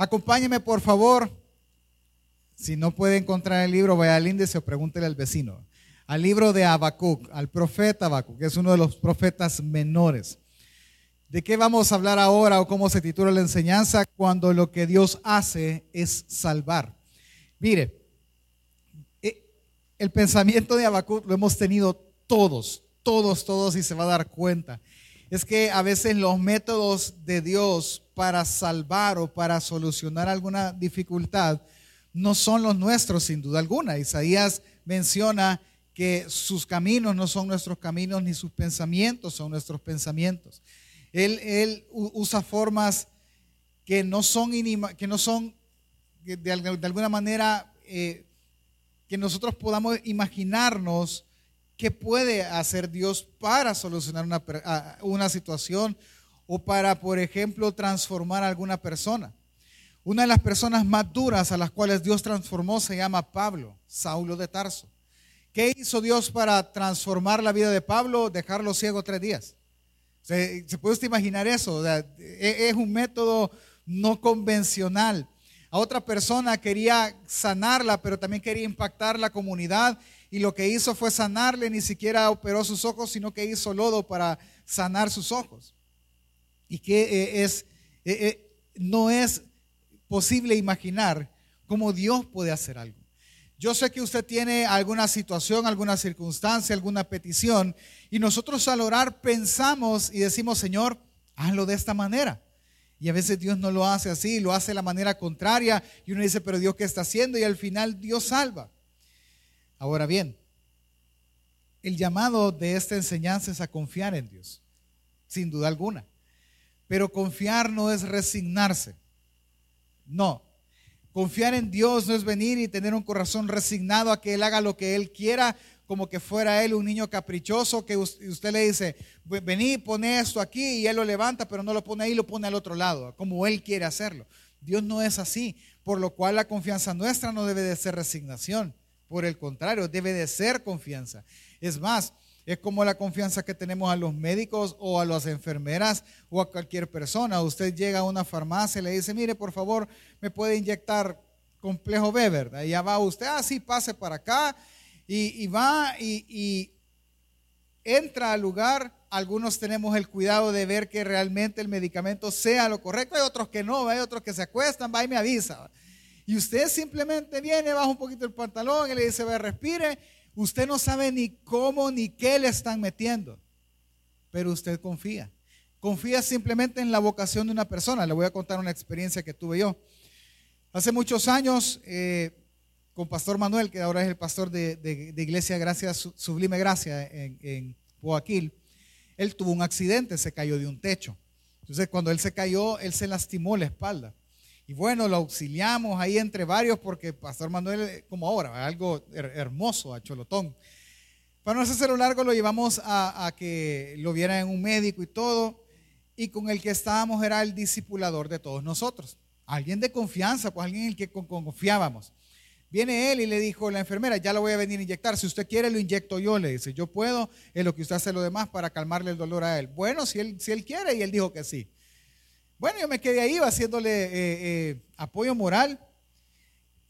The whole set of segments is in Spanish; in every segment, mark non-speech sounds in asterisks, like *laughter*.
Acompáñeme, por favor. Si no puede encontrar el libro, vaya al índice o pregúntele al vecino. Al libro de Habacuc, al profeta Habacuc, que es uno de los profetas menores. ¿De qué vamos a hablar ahora o cómo se titula la enseñanza? Cuando lo que Dios hace es salvar. Mire, eh, el pensamiento de Habacuc lo hemos tenido todos, todos, todos y se va a dar cuenta. Es que a veces los métodos de Dios para salvar o para solucionar alguna dificultad no son los nuestros sin duda alguna. Isaías menciona que sus caminos no son nuestros caminos ni sus pensamientos son nuestros pensamientos. Él, usa formas que no son, que no son de, alguna manera eh, que nosotros podamos imaginarnos qué puede hacer Dios para solucionar una, una situación o para, por ejemplo, transformar a alguna persona. Una de las personas más duras a las cuales Dios transformó se llama Pablo, Saulo de Tarso. ¿Qué hizo Dios para transformar la vida de Pablo? Dejarlo ciego tres días. ¿Se, puede usted imaginar eso? E, es un método no convencional. A otra persona quería sanarla, pero también quería impactar la comunidad y lo que hizo fue sanarle, ni siquiera operó sus ojos, sino que hizo lodo para sanar sus ojos. Y que eh, es, eh, eh, no es posible imaginar cómo Dios puede hacer algo. Yo sé que usted tiene alguna situación, alguna circunstancia, alguna petición, y nosotros al orar pensamos y decimos, Señor, hazlo de esta manera. Y a veces Dios no lo hace así, lo hace de la manera contraria, y uno dice, pero Dios, ¿qué está haciendo? Y al final Dios salva. Ahora bien, el llamado de esta enseñanza es a confiar en Dios, sin duda alguna. Pero confiar no es resignarse. No, Confiar en Dios no es venir y tener un corazón resignado a que Él haga lo que Él quiera, como que fuera Él un niño caprichoso, que usted le dice, vení, pone esto aquí y Él lo levanta, pero no lo pone ahí, lo pone al otro lado, como Él quiere hacerlo. Dios no es así, por lo cual la confianza nuestra no debe de ser resignación, por el contrario, debe de ser confianza. Es más, es como la confianza que tenemos a los médicos o a las enfermeras o a cualquier persona. Usted llega a una farmacia y le dice, mire, por favor, me puede inyectar complejo B, ¿verdad? Y ya va usted, ah, pase para acá y, va y, entra al lugar. Algunos tenemos el cuidado de ver que realmente el medicamento sea lo correcto. Hay otros que no, hay otros que se acuestan, va y me avisa. Y usted simplemente viene, baja un poquito el pantalón y le dice, ve, respire Usted no sabe ni cómo ni qué le están metiendo, pero usted confía. Confía simplemente en la vocación de una persona. Le voy a contar una experiencia que tuve yo. Hace muchos años, eh, con Pastor Manuel, que ahora es el pastor de, Iglesia Gracia, Sublime Gracia en, en él tuvo un accidente, se cayó de un techo. Entonces, cuando él se cayó, él se lastimó la espalda. Y bueno, lo auxiliamos ahí entre varios porque Pastor Manuel, como ahora, algo hermoso a Cholotón. Para no hacerlo largo, lo llevamos a, que lo viera en un médico y todo. Y con el que estábamos era el discipulador de todos nosotros. Alguien de confianza, pues alguien en el que confiábamos. Viene él y le dijo la enfermera, ya lo voy a venir a inyectar. Si usted quiere, lo inyecto yo. Le dice, yo puedo, es lo que usted hace lo demás para calmarle el dolor a él. Bueno, si él, si él quiere, y él dijo que sí. Bueno, yo me quedé ahí haciéndole eh, eh, apoyo moral.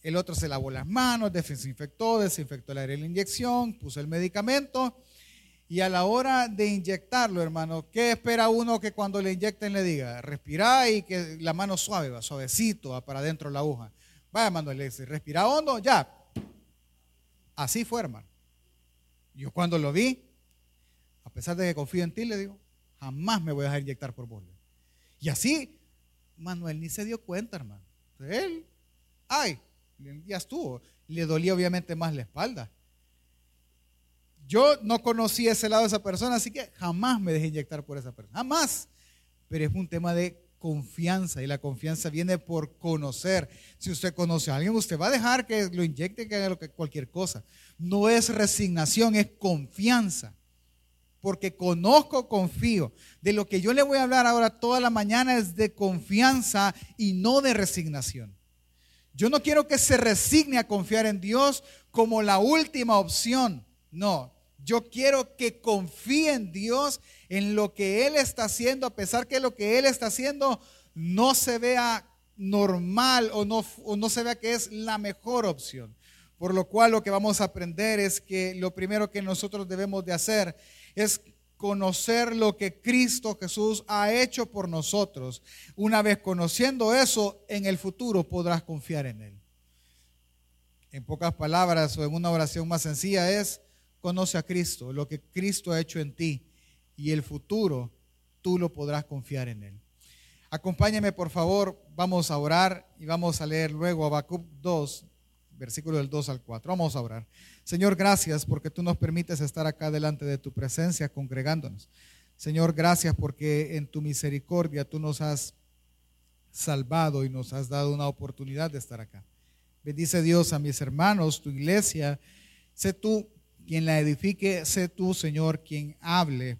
El otro se lavó las manos, desinfectó, desinfectó el aire de la inyección, puso el medicamento. Y a la hora de inyectarlo, hermano, ¿qué espera uno que cuando le inyecten le diga? Respira y que la mano suave, va suavecito, va para adentro la aguja. Vaya, Manuel, respira hondo, ya. Así fue, hermano. Yo cuando lo vi, a pesar de que confío en ti, le digo, jamás me voy a dejar inyectar por vos. Y así, Manuel ni se dio cuenta, hermano. Él, ay, ya estuvo. Le dolía obviamente más la espalda. Yo no conocí ese lado de esa persona, así que jamás me dejé inyectar por esa persona. Jamás. Pero es un tema de confianza y la confianza viene por conocer. Si usted conoce a alguien, usted va a dejar que lo inyecte, que cualquier cosa. No es resignación, es confianza porque conozco, confío. De lo que yo le voy a hablar ahora toda la mañana es de confianza y no de resignación. Yo no quiero que se resigne a confiar en Dios como la última opción. No, yo quiero que confíe en Dios en lo que Él está haciendo, a pesar que lo que Él está haciendo no se vea normal o no, se vea que es la mejor opción. Por lo cual lo que vamos a aprender es que lo primero que nosotros debemos de hacer es conocer lo que Cristo Jesús ha hecho por nosotros. Una vez conociendo eso, en el futuro podrás confiar en Él. En pocas palabras o en una oración más sencilla es, conoce a Cristo, lo que Cristo ha hecho en ti y el futuro tú lo podrás confiar en Él. Acompáñame por favor, vamos a orar y vamos a leer luego Habacuc 2, versículo del 2 al 4. Vamos a orar. Señor, gracias porque tú nos permites estar acá delante de tu presencia congregándonos. Señor, gracias porque en tu misericordia tú nos has salvado y nos has dado una oportunidad de estar acá. Bendice Dios a mis hermanos, tu iglesia. Sé tú quien la edifique, sé tú, Señor, quien hable.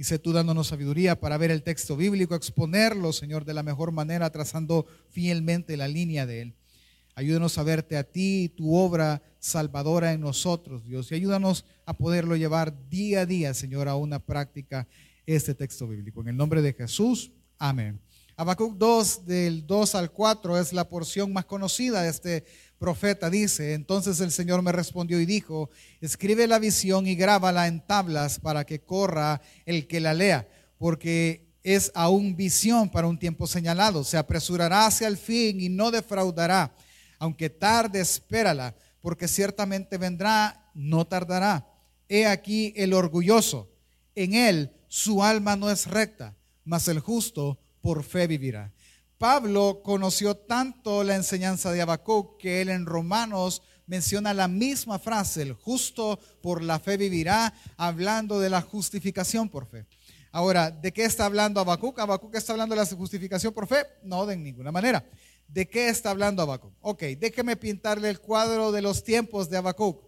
Y sé tú dándonos sabiduría para ver el texto bíblico, exponerlo, Señor, de la mejor manera, trazando fielmente la línea de él. Ayúdanos a verte a ti y tu obra salvadora en nosotros, Dios. Y ayúdanos a poderlo llevar día a día, Señor, a una práctica este texto bíblico. En el nombre de Jesús, amén. Habacuc 2, del 2 al 4, es la porción más conocida de este profeta. Dice, entonces el Señor me respondió y dijo, escribe la visión y grábala en tablas para que corra el que la lea, porque es aún visión para un tiempo señalado. Se apresurará hacia el fin y no defraudará aunque tarde, espérala, porque ciertamente vendrá, no tardará. He aquí el orgulloso, en él su alma no es recta, mas el justo por fe vivirá. Pablo conoció tanto la enseñanza de Habacuc que él en Romanos menciona la misma frase, el justo por la fe vivirá, hablando de la justificación por fe. Ahora, ¿de qué está hablando Habacuc? ¿Habacuc está hablando de la justificación por fe? No, de ninguna manera. ¿De qué está hablando Habacuc? Ok, déjeme pintarle el cuadro de los tiempos de Habacuc.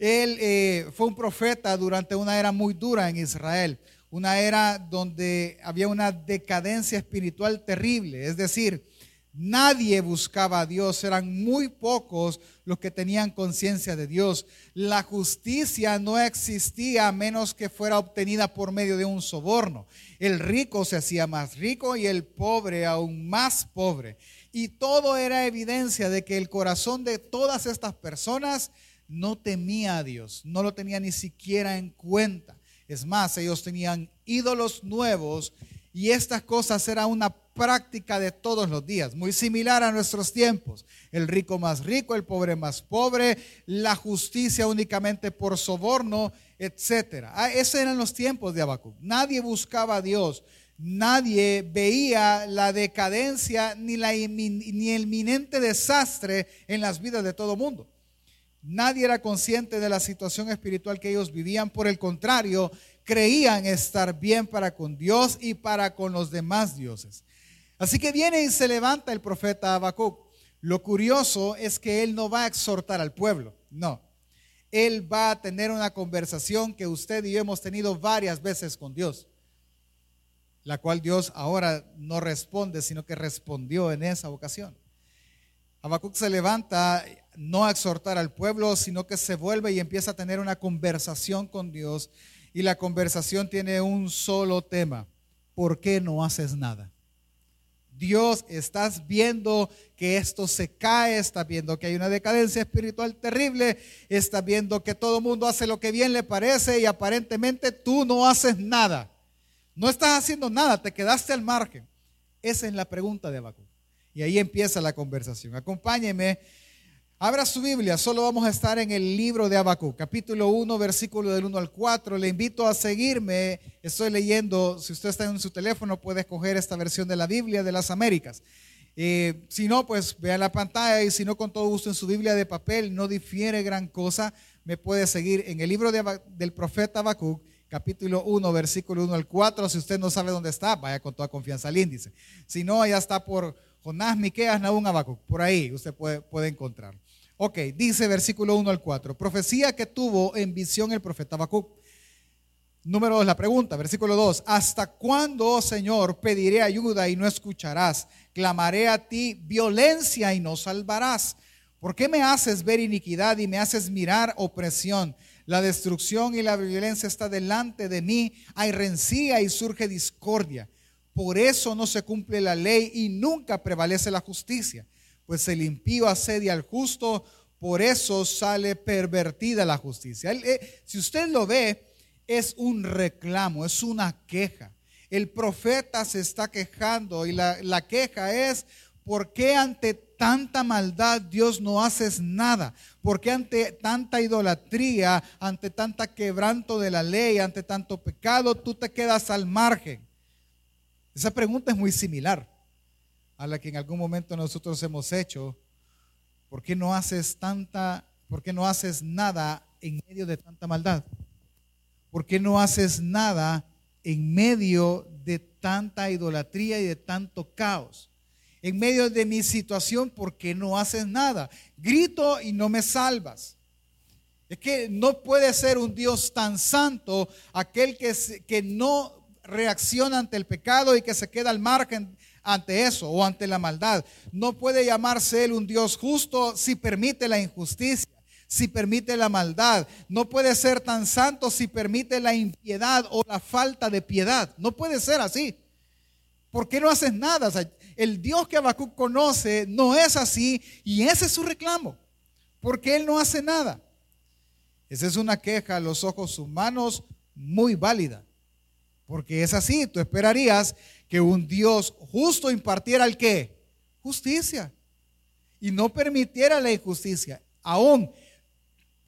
Él eh, fue un profeta durante una era muy dura en Israel, una era donde había una decadencia espiritual terrible, es decir, nadie buscaba a Dios, eran muy pocos los que tenían conciencia de Dios. La justicia no existía a menos que fuera obtenida por medio de un soborno. El rico se hacía más rico y el pobre aún más pobre. Y todo era evidencia de que el corazón de todas estas personas no temía a Dios, no lo tenía ni siquiera en cuenta. Es más, ellos tenían ídolos nuevos y estas cosas eran una práctica de todos los días, muy similar a nuestros tiempos. El rico más rico, el pobre más pobre, la justicia únicamente por soborno, etc. Ah, esos eran los tiempos de Habacuc. Nadie buscaba a Dios, nadie veía la decadencia ni, la, ni el inminente desastre en las vidas de todo mundo. Nadie era consciente de la situación espiritual que ellos vivían, por el contrario, creían estar bien para con Dios y para con los demás dioses. Así que viene y se levanta el profeta Habacuc. Lo curioso es que él no va a exhortar al pueblo, no. Él va a tener una conversación que usted y yo hemos tenido varias veces con Dios la cual Dios ahora no responde, sino que respondió en esa ocasión. Habacuc se levanta no a exhortar al pueblo, sino que se vuelve y empieza a tener una conversación con Dios. Y la conversación tiene un solo tema. ¿Por qué no haces nada? Dios, estás viendo que esto se cae, estás viendo que hay una decadencia espiritual terrible, estás viendo que todo el mundo hace lo que bien le parece y aparentemente tú no haces nada. No estás haciendo nada, te quedaste al margen. Esa es la pregunta de Habacuc. Y ahí empieza la conversación. Acompáñeme. Abra su Biblia, solo vamos a estar en el libro de Habacuc, capítulo 1, versículo del 1 al 4. Le invito a seguirme. Estoy leyendo, si usted está en su teléfono, puede escoger esta versión de la Biblia de las Américas. Eh, si no, pues vea la pantalla y si no, con todo gusto en su Biblia de papel, no difiere gran cosa. Me puede seguir en el libro del profeta Habacuc, capítulo 1, versículo 1 al 4. Si usted no sabe dónde está, vaya con toda confianza al índice. Si no, allá está por Jonás, Miqueas, Nahum, Habacuc. Por ahí usted puede, puede encontrar. Ok, dice versículo 1 al 4. Profecía que tuvo en visión el profeta Habacuc. Número 2, la pregunta, versículo 2. ¿Hasta cuándo, oh Señor, pediré ayuda y no escucharás? Clamaré a ti violencia y no salvarás. ¿Por qué me haces ver iniquidad y me haces mirar opresión? La destrucción y la violencia está delante de mí. Hay rencilla y surge discordia. Por eso no se cumple la ley y nunca prevalece la justicia. Pues el impío asedia al justo, por eso sale pervertida la justicia. Eh, si usted lo ve, es un reclamo, es una queja. El profeta se está quejando y la, la queja es, ¿por qué ante tanta maldad Dios no haces nada? ¿Por qué ante tanta idolatría, ante tanta quebranto de la ley, ante tanto pecado, tú te quedas al margen? Esa pregunta es muy similar a la que en algún momento nosotros hemos hecho. ¿Por qué no haces tanta, por qué no haces nada en medio de tanta maldad? ¿Por qué no haces nada en medio de tanta idolatría y de tanto caos? En medio de mi situación, ¿por qué no haces nada? Grito y no me salvas. Es que no puede ser un Dios tan santo aquel que, que no reacciona ante el pecado y que se queda al margen ante eso o ante la maldad. No puede llamarse Él un Dios justo si permite la injusticia si permite la maldad. No puede ser tan santo si permite la impiedad o la falta de piedad. No puede ser así. ¿Por qué no haces nada? el Dios que Habacuc conoce no es así y ese es su reclamo. Porque Él no hace nada. Esa es una queja a los ojos humanos muy válida. Porque es así, tú esperarías que un Dios justo impartiera el qué? Justicia. Y no permitiera la injusticia. Aún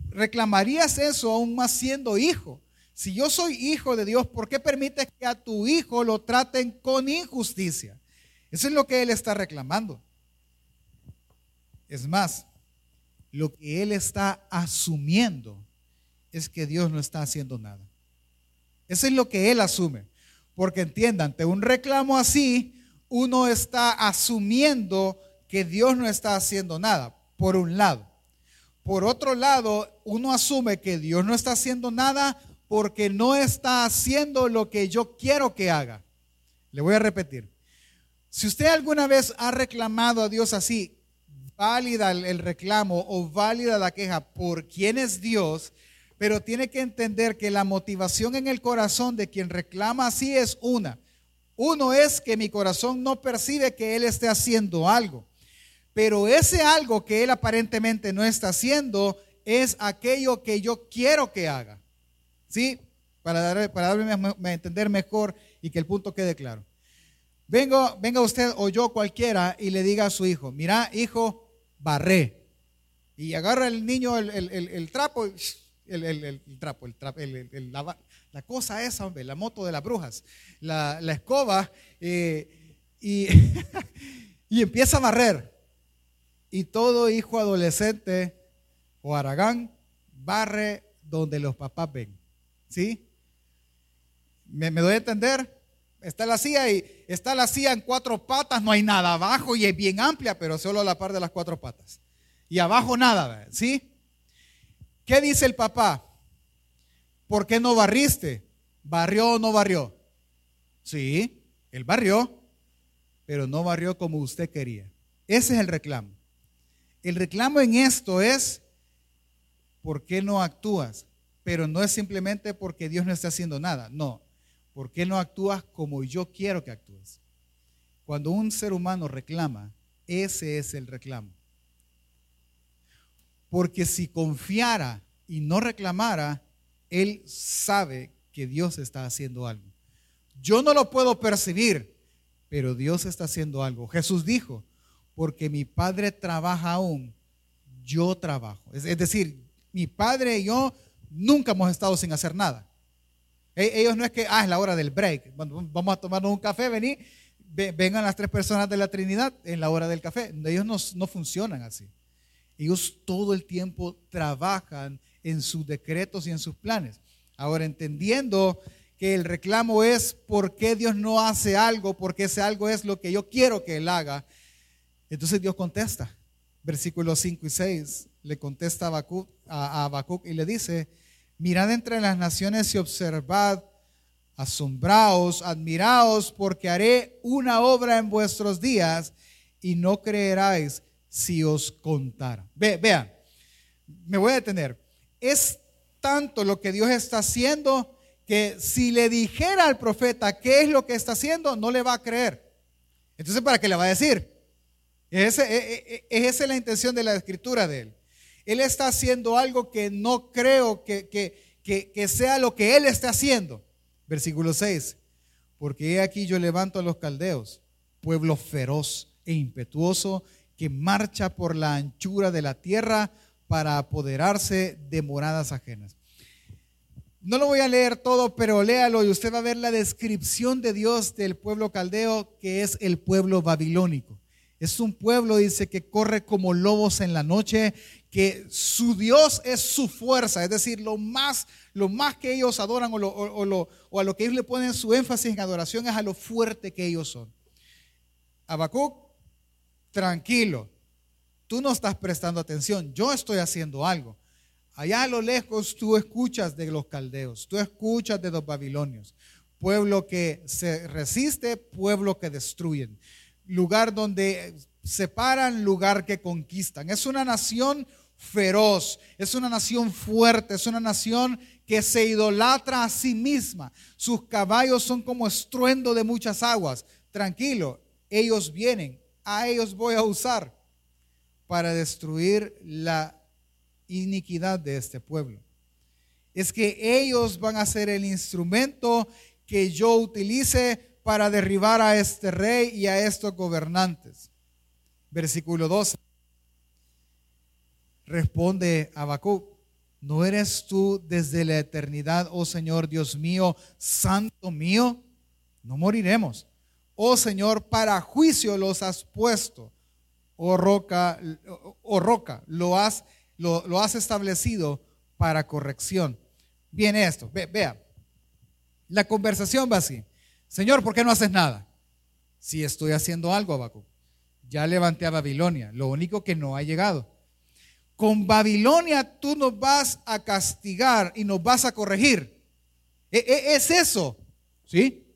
reclamarías eso aún más siendo hijo. Si yo soy hijo de Dios, ¿por qué permites que a tu hijo lo traten con injusticia? Eso es lo que él está reclamando. Es más, lo que él está asumiendo es que Dios no está haciendo nada. Eso es lo que él asume. Porque entiendan, ante un reclamo así, uno está asumiendo que Dios no está haciendo nada, por un lado. Por otro lado, uno asume que Dios no está haciendo nada porque no está haciendo lo que yo quiero que haga. Le voy a repetir. Si usted alguna vez ha reclamado a Dios así, válida el reclamo o válida la queja por quién es Dios, pero tiene que entender que la motivación en el corazón de quien reclama así es una. Uno es que mi corazón no percibe que Él esté haciendo algo. Pero ese algo que él aparentemente no está haciendo es aquello que yo quiero que haga. ¿Sí? Para, dar, para darme a entender mejor y que el punto quede claro. Vengo, venga usted o yo cualquiera y le diga a su hijo, mira, hijo, barré. Y agarra el niño el, trapo, el, trapo, el trapo, la, la, cosa esa, hombre, la moto de las brujas, la, escoba, eh, y, *laughs* y empieza a barrer. Y todo hijo adolescente o aragán barre donde los papás ven. ¿Sí? ¿Me, doy a entender? Está la silla y está la silla en cuatro patas, no hay nada abajo y es bien amplia, pero solo la par de las cuatro patas. Y abajo nada, ¿sí? ¿Qué dice el papá? ¿Por qué no barriste? ¿Barrió o no barrió? Sí, él barrió, pero no barrió como usted quería. Ese es el reclamo. El reclamo en esto es, ¿por qué no actúas? Pero no es simplemente porque Dios no está haciendo nada, no. ¿Por qué no actúas como yo quiero que actúes? Cuando un ser humano reclama, ese es el reclamo. Porque si confiara y no reclamara, él sabe que Dios está haciendo algo. Yo no lo puedo percibir, pero Dios está haciendo algo. Jesús dijo, porque mi padre trabaja aún, yo trabajo. Es, decir, mi padre y yo nunca hemos estado sin hacer nada. E, ellos no es que, ah, es la hora del break, vamos a tomarnos un café, vení, vengan las tres personas de la Trinidad en la hora del café. Ellos no, no funcionan así. Ellos todo el tiempo trabajan en sus decretos y en sus planes. Ahora, entendiendo que el reclamo es por qué Dios no hace algo, porque ese algo es lo que yo quiero que Él haga, entonces Dios contesta. Versículos 5 y 6 le contesta a Habacuc, y le dice, mirad entre las naciones y observad, asombraos, admiraos, porque haré una obra en vuestros días y no creeráis si os contara. Ve, vean, me voy a detener. Es tanto lo que Dios está haciendo que si le dijera al profeta qué es lo que está haciendo, no le va a creer. Entonces, ¿para qué le va a decir? Esa es, esa la intención de la escritura de él. Él está haciendo algo que no creo que, que, que sea lo que él está haciendo. Versículo 6. Porque he aquí yo levanto a los caldeos, pueblo feroz e impetuoso que marcha por la anchura de la tierra para apoderarse de moradas ajenas. No lo voy a leer todo, pero léalo y usted va a ver la descripción de Dios del pueblo caldeo, que es el pueblo babilónico. Es un pueblo, dice, que corre como lobos en la noche, que su Dios es su fuerza, es decir, lo más, lo más que ellos adoran o, o a lo que ellos le ponen su énfasis en adoración es a lo fuerte que ellos son. Habacuc, tranquilo, tú no estás prestando atención, yo estoy haciendo algo. Allá a lo lejos tú escuchas de los caldeos, tú escuchas de los babilonios, pueblo que se resiste, pueblo que destruyen, lugar donde separan, lugar que conquistan. Es una nación feroz, es una nación fuerte, es una nación que se idolatra a sí misma. Sus caballos son como estruendo de muchas aguas. Tranquilo, ellos vienen, a ellos voy a usar para destruir la iniquidad de este pueblo. Es que ellos van a ser el instrumento que yo utilice para derribar a este rey y a estos gobernantes. Versículo 12. Responde Habacuc, ¿no eres tú desde la eternidad, oh Señor Dios mío, santo mío? No moriremos. Oh Señor, para juicio los has puesto. Oh roca, oh roca, lo has lo, has establecido para corrección. Viene esto, vea, la conversación va así. Señor, ¿por qué no haces nada? Si estoy haciendo algo, Abaco. Ya levanté a Babilonia, lo único que no ha llegado. Con Babilonia tú nos vas a castigar y nos vas a corregir. E, e, es eso, ¿sí?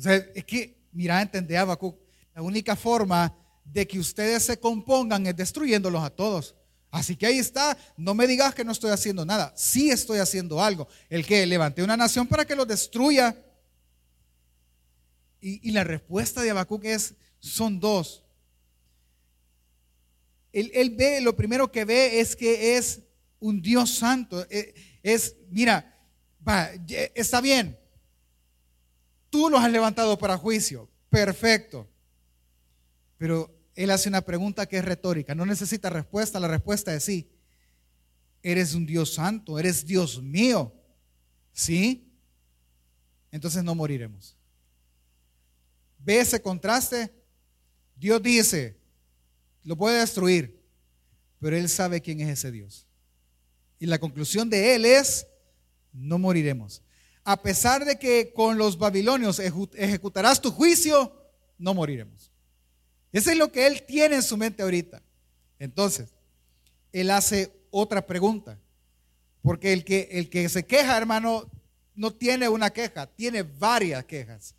O sea, es que, mira, entendé, Abacuc, la única forma de que ustedes se compongan es destruyéndolos a todos. Así que ahí está, no me digas que no estoy haciendo nada, sí estoy haciendo algo. El que levante una nación para que lo destruya. Y, la respuesta de Habacuc es, son dos. Él, ve, lo primero que ve es que es un Dios santo. Eh, es, mira, está bien, tú los has levantado para juicio, perfecto. Pero él hace una pregunta que es retórica, no necesita respuesta, la respuesta es sí. Eres un Dios santo, eres Dios mío. ¿Sí? Entonces no moriremos. ¿Ve ese contraste? Dios dice, lo puede destruir, pero Él sabe quién es ese Dios. Y la conclusión de Él es, no moriremos. A pesar de que con los babilonios ejecutarás tu juicio, no moriremos. Eso es lo que él tiene en su mente ahorita. Entonces, él hace otra pregunta. Porque el que, el que se queja, hermano, no tiene una queja, tiene varias quejas.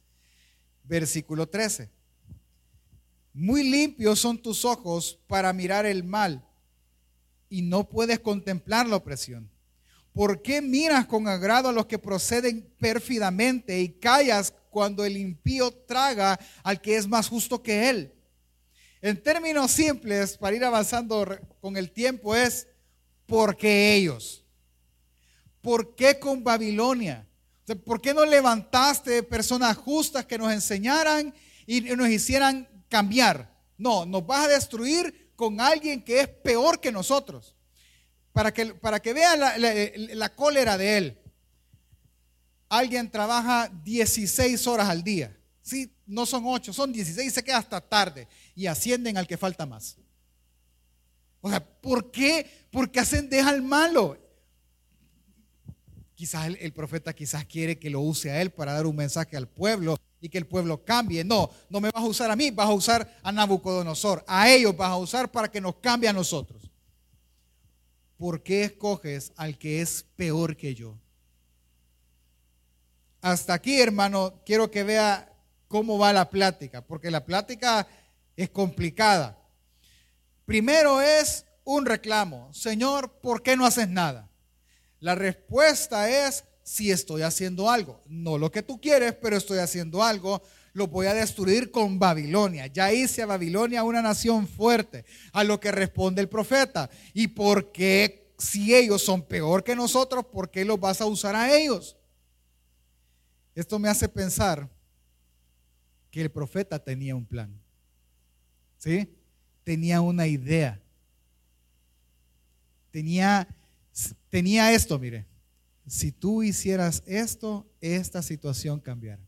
Versículo 13. Muy limpios son tus ojos para mirar el mal y no puedes contemplar la opresión. ¿Por qué miras con agrado a los que proceden pérfidamente y callas cuando el impío traga al que es más justo que él? En términos simples, para ir avanzando con el tiempo, es porque ellos. ¿Por qué con Babilonia? ¿Por qué no levantaste personas justas que nos enseñaran y nos hicieran cambiar? No, nos vas a destruir con alguien que es peor que nosotros. Para que, para que vean la, la cólera de él. Alguien trabaja 16 horas al día. Sí, no son 8, son 16 y se queda hasta tarde y ascienden al que falta más. O sea, ¿por qué? Porque ascendes al malo. Quizás el, profeta quizás quiere que lo use a él para dar un mensaje al pueblo y que el pueblo cambie. No, no me vas a usar a mí, vas a usar a Nabucodonosor. A ellos vas a usar para que nos cambie a nosotros. ¿Por qué escoges al que es peor que yo? Hasta aquí, hermano, quiero que vea cómo va la plática, porque la plática es complicada. Primero es un reclamo, Señor, ¿por qué no haces nada? La respuesta es, si estoy haciendo algo. No lo que tú quieres, pero estoy haciendo algo. Lo voy a destruir con Babilonia. Ya hice a Babilonia una nación fuerte. A lo que responde el profeta. ¿Y por qué si ellos son peor que nosotros, por qué los vas a usar a ellos? Esto me hace pensar que el profeta tenía un plan. ¿Sí? Tenía una idea. Tenía, tenía esto, mire. Si tú hicieras esto, esta situación cambiara.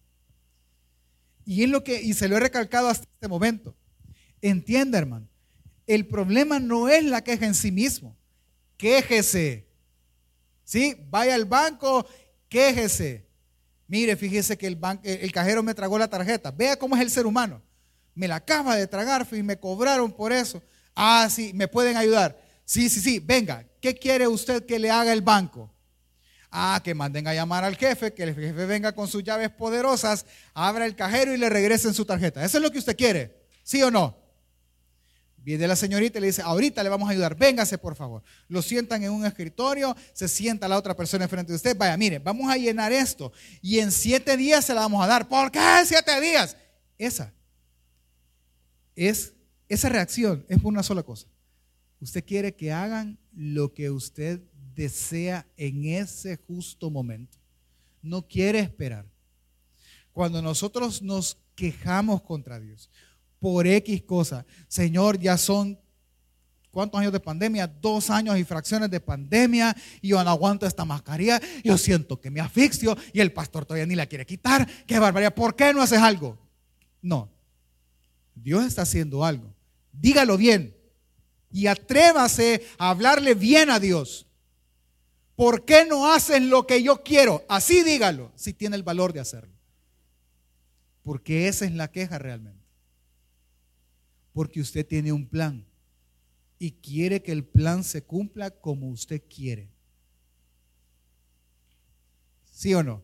Y es lo que, y se lo he recalcado hasta este momento. Entienda, hermano. El problema no es la queja en sí mismo. Quéjese. ¿Sí? Vaya al banco, quéjese. Mire, fíjese que el, el cajero me tragó la tarjeta. Vea cómo es el ser humano. Me la acaba de tragar y me cobraron por eso. Ah, sí, me pueden ayudar. Sí, sí, sí, venga. ¿Qué quiere usted que le haga el banco? Ah, que manden a llamar al jefe, que el jefe venga con sus llaves poderosas, abra el cajero y le regresen su tarjeta. ¿Eso es lo que usted quiere? ¿Sí o no? Viene la señorita y le dice, ahorita le vamos a ayudar, véngase por favor. Lo sientan en un escritorio, se sienta la otra persona enfrente de usted, vaya, mire, vamos a llenar esto y en siete días se la vamos a dar. ¿Por qué siete días? Esa es, esa reacción es por una sola cosa. Usted quiere que hagan lo que usted desea en ese justo momento. No quiere esperar. Cuando nosotros nos quejamos contra Dios, por X cosa. Señor, ya son ¿Cuántos años de pandemia? Dos años y fracciones de pandemia. Y yo no aguanto esta mascarilla. Yo siento que me asfixio y el pastor todavía ni la quiere quitar. ¡Qué barbaridad! ¿Por qué no haces algo? No. Dios está haciendo algo. Dígalo bien. Y atrévase a hablarle bien a Dios. ¿Por qué no haces lo que yo quiero? Así dígalo, si tiene el valor de hacerlo. Porque esa es la queja realmente. Porque usted tiene un plan y quiere que el plan se cumpla como usted quiere. ¿Sí o no?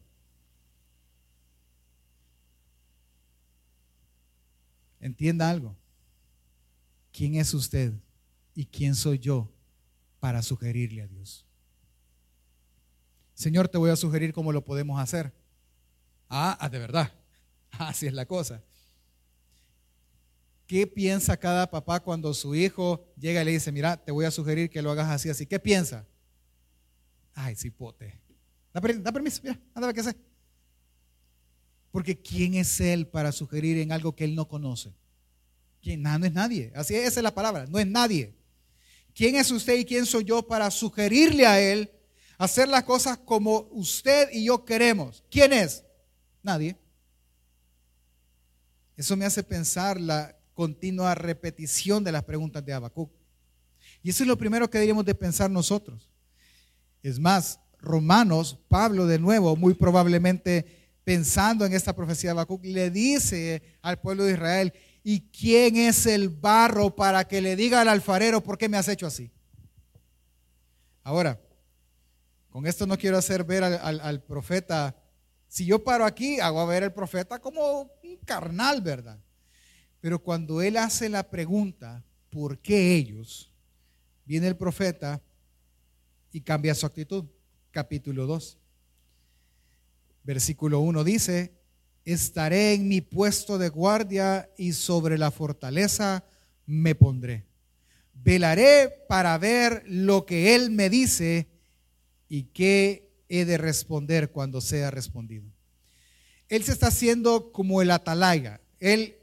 Entienda algo. ¿Quién es usted y quién soy yo para sugerirle a Dios? Señor, te voy a sugerir cómo lo podemos hacer. Ah, ah de verdad. *laughs* Así es la cosa. ¿Qué piensa cada papá cuando su hijo llega y le dice, mira, te voy a sugerir que lo hagas así, así? ¿Qué piensa? Ay, cipote. Da, permiso, mira, anda qué hacer. Porque ¿quién es él para sugerir en algo que él no conoce? ¿Quién? no es nadie. Así es, esa es la palabra, no es nadie. ¿Quién es usted y quién soy yo para sugerirle a él hacer las cosas como usted y yo queremos? ¿Quién es? Nadie. Eso me hace pensar la, continua repetición de las preguntas de Habacuc. Y eso es lo primero que deberíamos de pensar nosotros. Es más, Romanos, Pablo de nuevo, muy probablemente pensando en esta profecía de Habacuc, le dice al pueblo de Israel, ¿y quién es el barro para que le diga al alfarero por qué me has hecho así? Ahora, con esto no quiero hacer ver al, profeta, si yo paro aquí, hago a ver al profeta como un carnal, ¿verdad? Pero cuando él hace la pregunta, ¿por qué ellos? Viene el profeta y cambia su actitud. Capítulo 2. Versículo 1 dice, estaré en mi puesto de guardia y sobre la fortaleza me pondré. Velaré para ver lo que él me dice y qué he de responder cuando sea respondido. Él se está haciendo como el atalaya. Él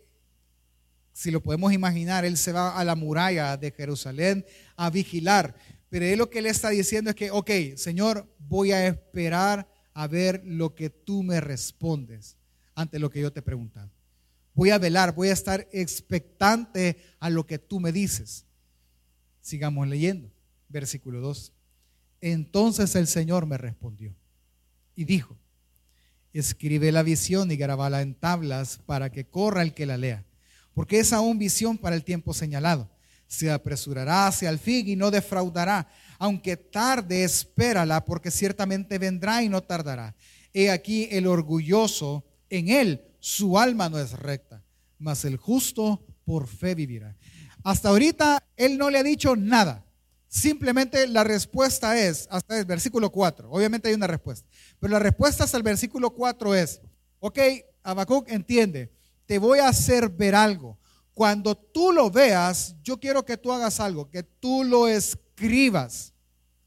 si lo podemos imaginar, él se va a la muralla de Jerusalén a vigilar. Pero él lo que le está diciendo es que, ok, Señor, voy a esperar a ver lo que tú me respondes ante lo que yo te he. Voy a velar, voy a estar expectante a lo que tú me dices. Sigamos leyendo. Versículo 2. Entonces el Señor me respondió y dijo, escribe la visión y grabala en tablas para que corra el que la lea porque es aún visión para el tiempo señalado. Se apresurará hacia el fin y no defraudará. Aunque tarde, espérala, porque ciertamente vendrá y no tardará. He aquí el orgulloso, en él su alma no es recta, mas el justo por fe vivirá. Hasta ahorita él no le ha dicho nada. Simplemente la respuesta es, hasta el versículo 4, obviamente hay una respuesta, pero la respuesta hasta el versículo 4 es, ok, Habacuc entiende, te voy a hacer ver algo. Cuando tú lo veas, yo quiero que tú hagas algo, que tú lo escribas,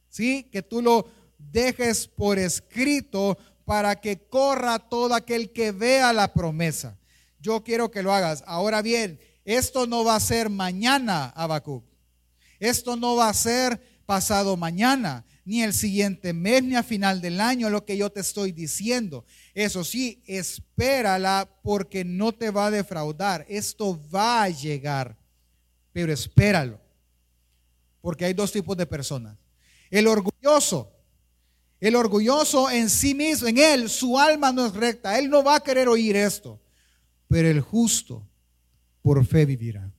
¿sí? Que tú lo dejes por escrito para que corra todo aquel que vea la promesa. Yo quiero que lo hagas. Ahora bien, esto no va a ser mañana, Habacuc. Esto no va a ser pasado mañana, ni el siguiente mes, ni a final del año, lo que yo te estoy diciendo. Eso sí, espérala porque no te va a defraudar. Esto va a llegar, pero espéralo. Porque hay dos tipos de personas. El orgulloso. El orgulloso en sí mismo, en él, su alma no es recta. Él no va a querer oír esto. Pero el justo por fe vivirá.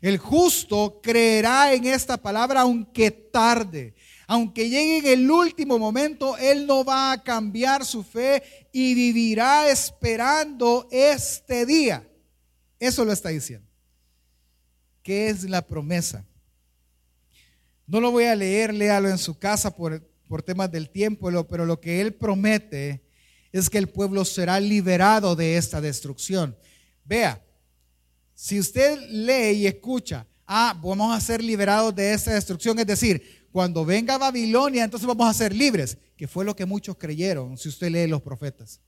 El justo creerá en esta palabra aunque tarde. Aunque llegue en el último momento, Él no va a cambiar su fe y vivirá esperando este día. Eso lo está diciendo. ¿Qué es la promesa? No lo voy a leer, léalo en su casa por, por temas del tiempo, pero lo que Él promete es que el pueblo será liberado de esta destrucción. Vea, si usted lee y escucha, ah, vamos a ser liberados de esta destrucción, es decir, cuando venga Babilonia, entonces vamos a ser libres, que fue lo que muchos creyeron, si usted lee los profetas.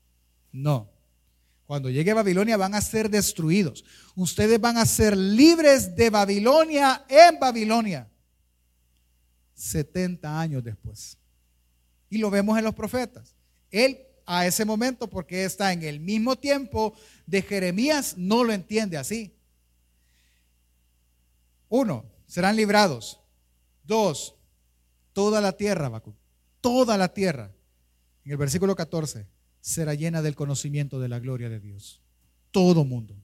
No. Cuando llegue Babilonia van a ser destruidos. Ustedes van a ser libres de Babilonia en Babilonia. 70 años después. Y lo vemos en los profetas. Él a ese momento, porque está en el mismo tiempo de Jeremías, no lo entiende así. Uno, serán librados. Dos, toda la tierra, toda la tierra, en el versículo 14, será llena del conocimiento de la gloria de Dios. Todo mundo.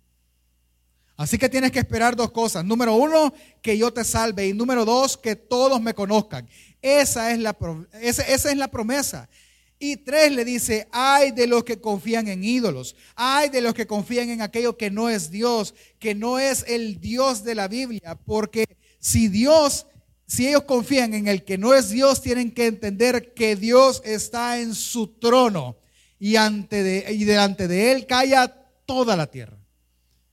Así que tienes que esperar dos cosas. Número uno, que yo te salve. Y número dos, que todos me conozcan. Esa es la, esa es la promesa. Y tres le dice, hay de los que confían en ídolos, hay de los que confían en aquello que no es Dios, que no es el Dios de la Biblia, porque si Dios, si ellos confían en el que no es Dios, tienen que entender que Dios está en su trono y, ante de, y delante de él calla toda la tierra.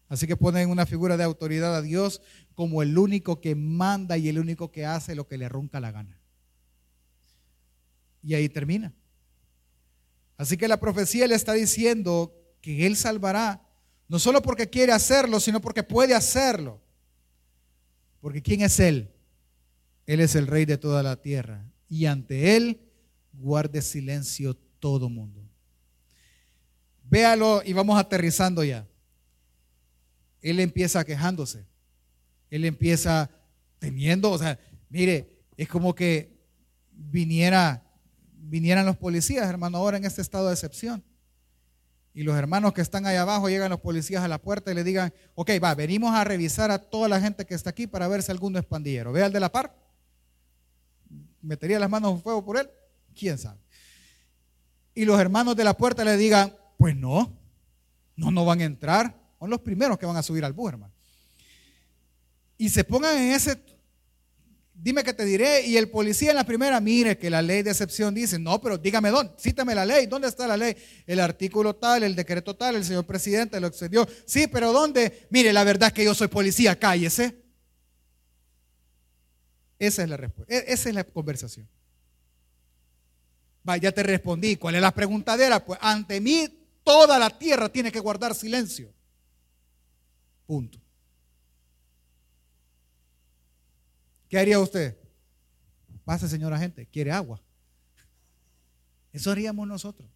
Así que ponen una figura de autoridad a Dios como el único que manda y el único que hace lo que le ronca la gana. Y ahí termina. Así que la profecía le está diciendo que Él salvará, no solo porque quiere hacerlo, sino porque puede hacerlo. Porque ¿quién es Él? Él es el rey de toda la tierra. Y ante Él guarde silencio todo mundo. Véalo y vamos aterrizando ya. Él empieza quejándose. Él empieza teniendo, o sea, mire, es como que viniera vinieran los policías, hermano, ahora en este estado de excepción. Y los hermanos que están ahí abajo llegan los policías a la puerta y le digan, ok, va, venimos a revisar a toda la gente que está aquí para ver si alguno es pandillero. Ve al de la par. ¿Metería las manos en fuego por él? ¿Quién sabe? Y los hermanos de la puerta le digan, pues no, no, no van a entrar. Son los primeros que van a subir al bus, hermano. Y se pongan en ese dime que te diré. Y el policía en la primera, mire que la ley de excepción dice, no, pero dígame dónde, cítame la ley, ¿dónde está la ley? El artículo tal, el decreto tal, el señor presidente lo excedió. Sí, pero ¿dónde? Mire, la verdad es que yo soy policía, cállese. Esa es la respuesta, esa es la conversación. Vaya, ya te respondí. ¿Cuál es la preguntadera? Pues ante mí toda la tierra tiene que guardar silencio. Punto. ¿Qué haría usted? Pase, señora gente, quiere agua. Eso haríamos nosotros.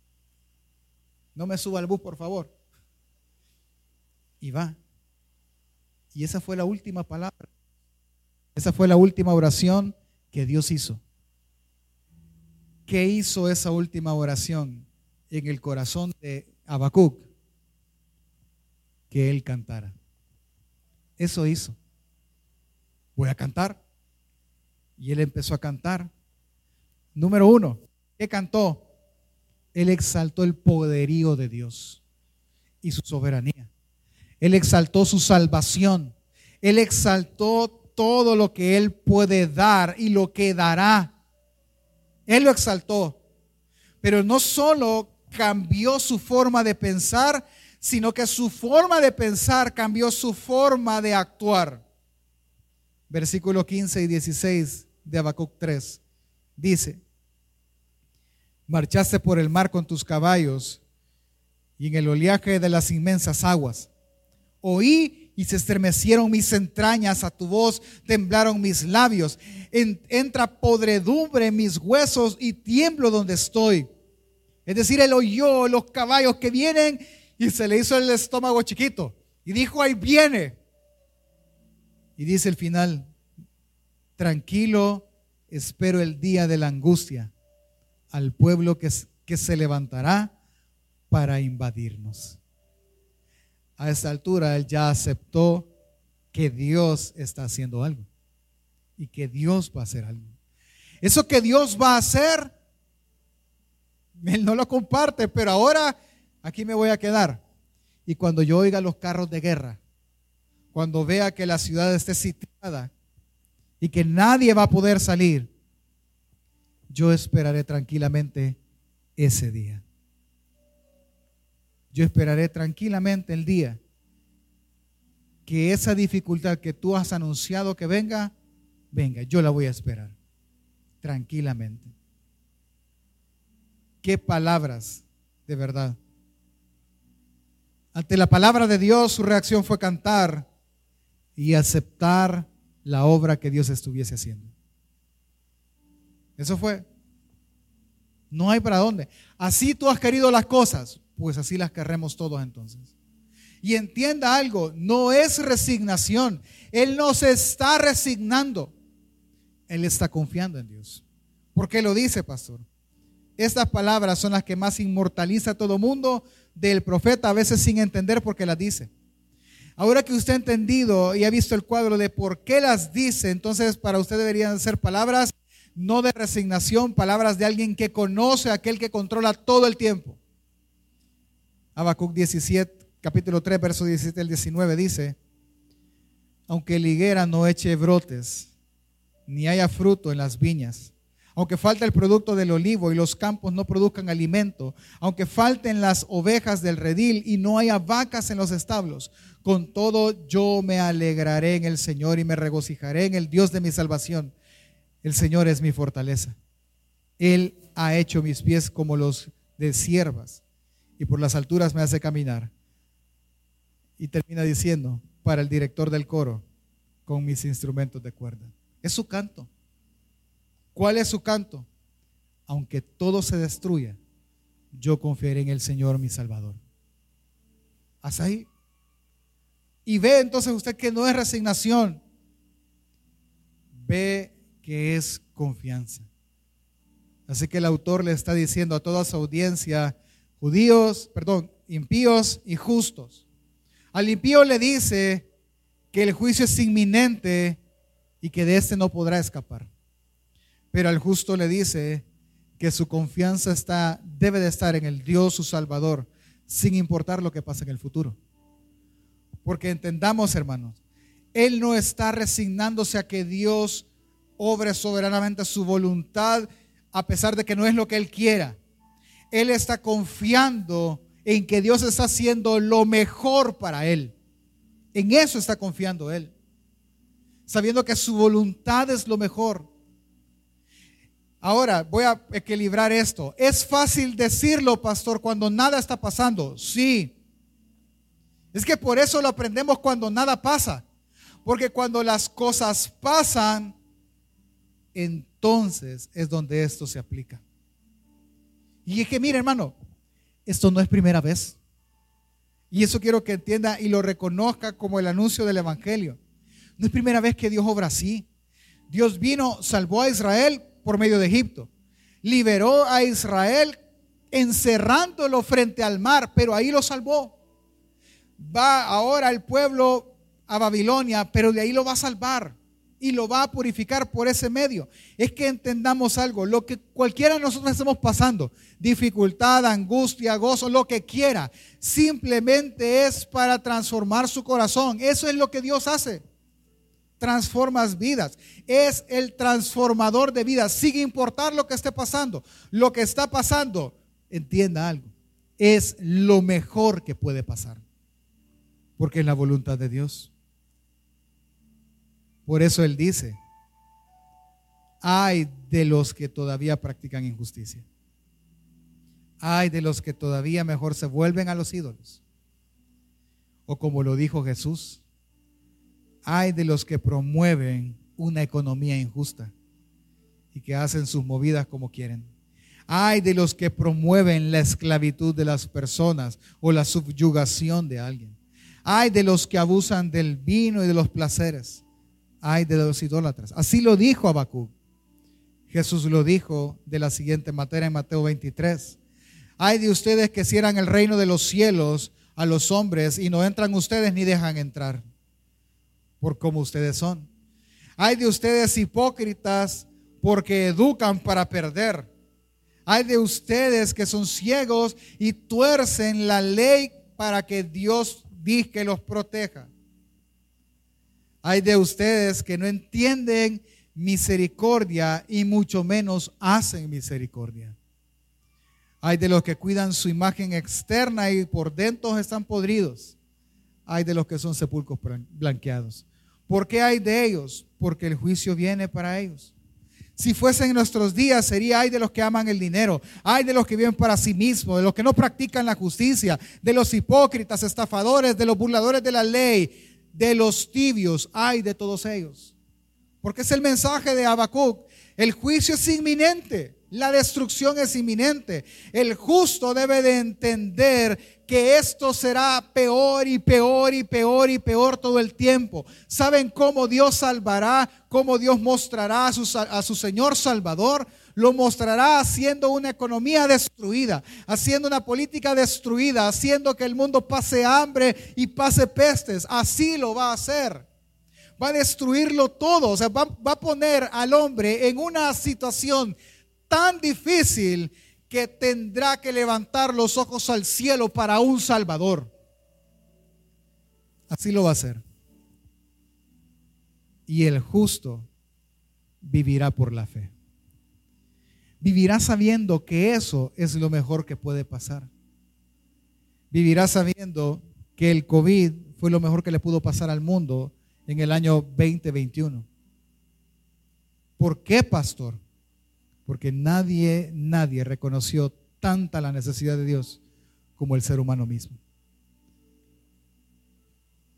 No me suba al bus, por favor. Y va. Y esa fue la última palabra. Esa fue la última oración que Dios hizo. ¿Qué hizo esa última oración en el corazón de Habacuc? Que él cantara. Eso hizo. Voy a cantar. Y él empezó a cantar. Número uno, ¿qué cantó? Él exaltó el poderío de Dios y su soberanía. Él exaltó su salvación. Él exaltó todo lo que Él puede dar y lo que dará. Él lo exaltó. Pero no solo cambió su forma de pensar, sino que su forma de pensar cambió su forma de actuar. Versículo 15 y 16 de Habacuc 3 dice: Marchaste por el mar con tus caballos y en el oleaje de las inmensas aguas. Oí y se estremecieron mis entrañas a tu voz, temblaron mis labios. entra podredumbre en mis huesos y tiemblo donde estoy. Es decir, él oyó los caballos que vienen y se le hizo el estómago chiquito. Y dijo, ahí viene. Y dice el final, tranquilo, espero el día de la angustia al pueblo que, se levantará para invadirnos. A esta altura él ya aceptó que Dios está haciendo algo y que Dios va a hacer algo. Eso que Dios va a hacer, él no lo comparte, pero ahora aquí me voy a quedar. Y cuando yo oiga los carros de guerra, cuando vea que la ciudad esté sitiada y que nadie va a poder salir, yo esperaré tranquilamente ese día. Yo esperaré tranquilamente el día que esa dificultad que tú has anunciado que venga, venga. Yo la voy a esperar tranquilamente. Qué palabras, de verdad. Ante la palabra de Dios, su reacción fue cantar y aceptar la obra que Dios estuviese haciendo. Eso fue. No hay para dónde. Así tú has querido las cosas, pues así las querremos todos entonces. Y entienda algo, no es resignación. Él no se está resignando. Él está confiando en Dios. ¿Por qué lo dice, pastor? Estas palabras son las que más inmortaliza a todo mundo del profeta, a veces sin entender por qué las dice. Ahora que usted ha entendido y ha visto el cuadro de por qué las dice, entonces para usted deberían ser palabras no de resignación, palabras de alguien que conoce a aquel que controla todo el tiempo. Habacuc 17, capítulo 3, verso 17 al 19 dice, aunque la higuera no eche brotes, ni haya fruto en las viñas, aunque falte el producto del olivo y los campos no produzcan alimento, aunque falten las ovejas del redil y no haya vacas en los establos, con todo yo me alegraré en el Señor y me regocijaré en el Dios de mi salvación. El Señor es mi fortaleza. Él ha hecho mis pies como los de siervas y por las alturas me hace caminar. Y termina diciendo, para el director del coro, con mis instrumentos de cuerda. Es su canto. ¿Cuál es su canto? Aunque todo se destruya, yo confiaré en el Señor mi Salvador. Hasta ahí. Y ve entonces usted que no es resignación. Ve que es confianza. Así que el autor le está diciendo a toda su audiencia, judíos, perdón, impíos y justos. Al impío le dice que el juicio es inminente y que de este no podrá escapar. Pero al justo le dice que su confianza está, debe de estar en el Dios su Salvador, sin importar lo que pase en el futuro. Porque entendamos, hermanos, Él no está resignándose a que Dios obre soberanamente su voluntad, a pesar de que no es lo que Él quiera. Él está confiando en que Dios está haciendo lo mejor para Él. En eso está confiando Él. Sabiendo que su voluntad es lo mejor. Ahora voy a equilibrar esto. Es fácil decirlo, pastor, cuando nada está pasando. Sí. Es que por eso lo aprendemos cuando nada pasa. Porque cuando las cosas pasan, entonces es donde esto se aplica. Y es que, mire, hermano, esto no es primera vez. Y eso quiero que entienda y lo reconozca como el anuncio del Evangelio. No es primera vez que Dios obra así. Dios vino, salvó a Israel por medio de Egipto. Liberó a Israel encerrándolo frente al mar, pero ahí lo salvó. Va ahora el pueblo a Babilonia, pero de ahí lo va a salvar y lo va a purificar por ese medio. Es que entendamos algo, lo que cualquiera de nosotros estemos pasando, dificultad, angustia, gozo, lo que quiera, simplemente es para transformar su corazón. Eso es lo que Dios hace. transformas vidas. Es el transformador de vidas, sin importar lo que esté pasando. Lo que está pasando, entienda algo, es lo mejor que puede pasar, porque es la voluntad de Dios. Por eso Él dice, hay de los que todavía practican injusticia. Hay de los que todavía mejor se vuelven a los ídolos. O como lo dijo Jesús, hay de los que promueven una economía injusta y que hacen sus movidas como quieren. Hay de los que promueven la esclavitud de las personas o la subyugación de alguien. Hay de los que abusan del vino y de los placeres. Hay de los idólatras. Así lo dijo Habacuc. Jesús lo dijo de la siguiente materia en Mateo 23. Hay de ustedes que cierran el reino de los cielos a los hombres y no entran ustedes ni dejan entrar por como ustedes son. Hay de ustedes hipócritas porque educan para perder. Hay de ustedes que son ciegos y tuercen la ley para que Dios diga que los proteja. Hay de ustedes que no entienden misericordia y mucho menos hacen misericordia. Hay de los que cuidan su imagen externa y por dentro están podridos. Hay de los que son sepulcros blanqueados. ¿Por qué hay de ellos? Porque el juicio viene para ellos. Si fuesen nuestros días, sería hay de los que aman el dinero, hay de los que viven para sí mismos, de los que no practican la justicia, de los hipócritas, estafadores, de los burladores de la ley, de los tibios, hay de todos ellos. Porque es el mensaje de Habacuc. El juicio es inminente. La destrucción es inminente. El justo debe de entender que esto será peor y peor y peor y peor todo el tiempo. ¿Saben cómo Dios salvará? ¿Cómo Dios mostrará a su, a su Señor Salvador? Lo mostrará haciendo una economía destruida, haciendo una política destruida, haciendo que el mundo pase hambre y pase pestes. Así lo va a hacer va a destruirlo todo, o sea, va, va, a poner al hombre en una situación tan difícil que tendrá que levantar los ojos al cielo para un Salvador. Así lo va a hacer. Y el justo vivirá por la fe. Vivirá sabiendo que eso es lo mejor que puede pasar. Vivirá sabiendo que el COVID fue lo mejor que le pudo pasar al mundo en el año 2021. ¿Por qué, pastor? Porque nadie, nadie reconoció tanta la necesidad de Dios como el ser humano mismo.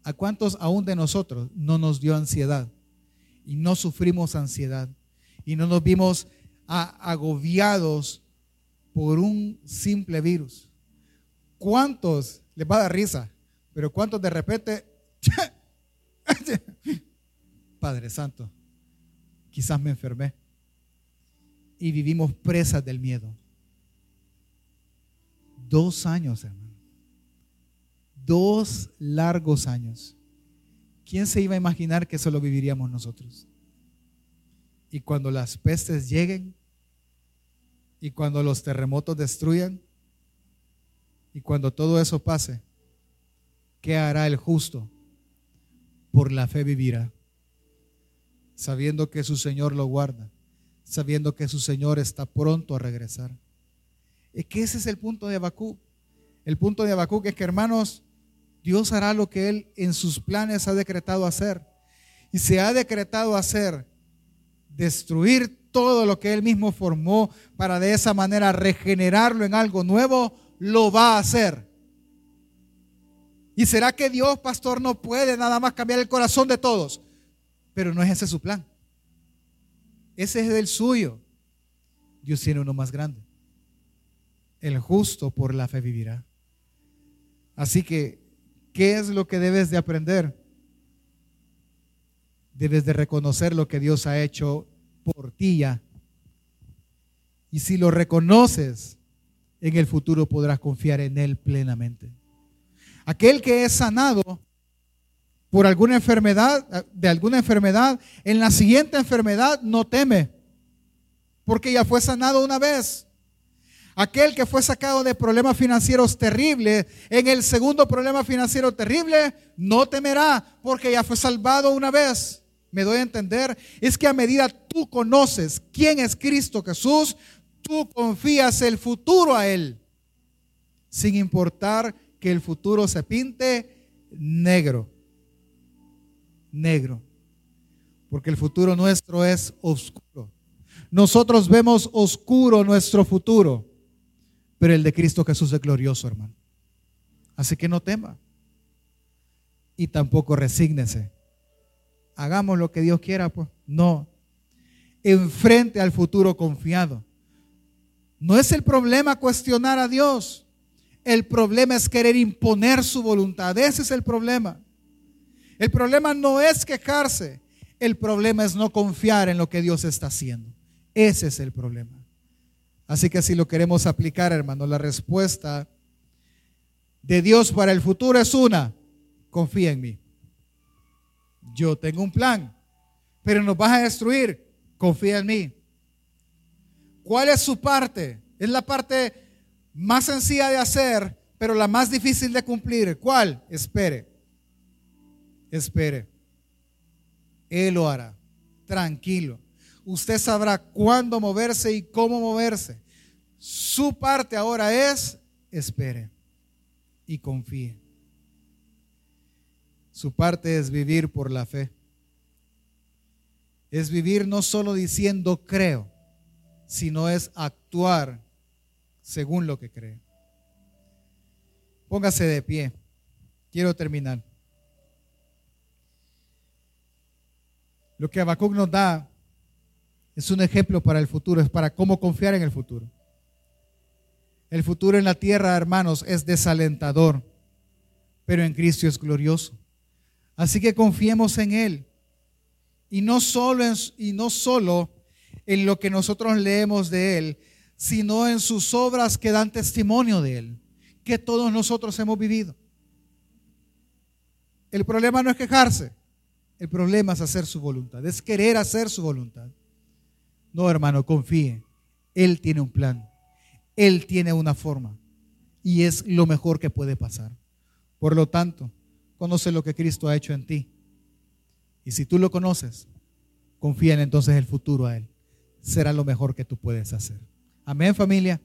¿A cuántos aún de nosotros no nos dio ansiedad y no sufrimos ansiedad y no nos vimos agobiados por un simple virus? ¿Cuántos les va a dar risa? Pero ¿cuántos de repente, *laughs* Padre Santo, quizás me enfermé? Y vivimos presas del miedo. Dos años, hermano. Dos largos años. ¿Quién se iba a imaginar que eso lo viviríamos nosotros? Y cuando las pestes lleguen, y cuando los terremotos destruyan, y cuando todo eso pase, ¿qué hará el justo? Por la fe vivirá, sabiendo que su Señor lo guarda sabiendo que su Señor está pronto a regresar. Es que ese es el punto de Habacuc. El punto de Habacuc es que, hermanos, Dios hará lo que Él en sus planes ha decretado hacer. Y se ha decretado hacer, destruir todo lo que Él mismo formó para de esa manera regenerarlo en algo nuevo, lo va a hacer. ¿Y será que Dios, pastor, no puede nada más cambiar el corazón de todos? Pero no es ese su plan. Ese es el suyo. Dios tiene uno más grande. El justo por la fe vivirá. Así que, ¿qué es lo que debes de aprender? Debes de reconocer lo que Dios ha hecho por ti ya. Y si lo reconoces, en el futuro podrás confiar en Él plenamente. Aquel que es sanado por alguna enfermedad, de alguna enfermedad, en la siguiente enfermedad no teme, porque ya fue sanado una vez. Aquel que fue sacado de problemas financieros terribles, en el segundo problema financiero terrible, no temerá, porque ya fue salvado una vez. me doy a entender, es que a medida tú conoces quién es Cristo Jesús, tú confías el futuro a Él, sin importar que el futuro se pinte negro, negro, porque el futuro nuestro es oscuro. Nosotros vemos oscuro nuestro futuro, pero el de Cristo Jesús es glorioso, hermano. Así que no tema y tampoco resígnese. Hagamos lo que Dios quiera, pues. No. Enfrente al futuro confiado. No es el problema cuestionar a Dios. El problema es querer imponer su voluntad. Ese es el problema. El problema no es quejarse. El problema es no confiar en lo que Dios está haciendo. Ese es el problema. Así que si lo queremos aplicar, hermano, la respuesta de Dios para el futuro es una. Confía en mí. Yo tengo un plan, pero nos vas a destruir. Confía en mí. ¿Cuál es su parte? Es la parte más sencilla de hacer, pero la más difícil de cumplir. ¿Cuál? Espere. Espere. Él lo hará. Tranquilo. Usted sabrá cuándo moverse y cómo moverse. Su parte ahora es espere y confíe. Su parte es vivir por la fe. Es vivir no solo diciendo creo, sino es actuar según lo que cree. Póngase de pie. Quiero terminar. Lo que Habacuc nos da es un ejemplo para el futuro, es para cómo confiar en el futuro. El futuro en la tierra, hermanos, es desalentador, pero en Cristo es glorioso. Así que confiemos en Él. Y no solo y no solo en lo que nosotros leemos de Él, sino en sus obras que dan testimonio de Él, que todos nosotros hemos vivido. El problema no es quejarse, el problema es hacer su voluntad, es querer hacer su voluntad. No, hermano, confíe. Él tiene un plan. Él tiene una forma. Y es lo mejor que puede pasar. Por lo tanto, conoce lo que Cristo ha hecho en ti. Y si tú lo conoces, confía en entonces el futuro a Él. Será lo mejor que tú puedes hacer. Amén, familia.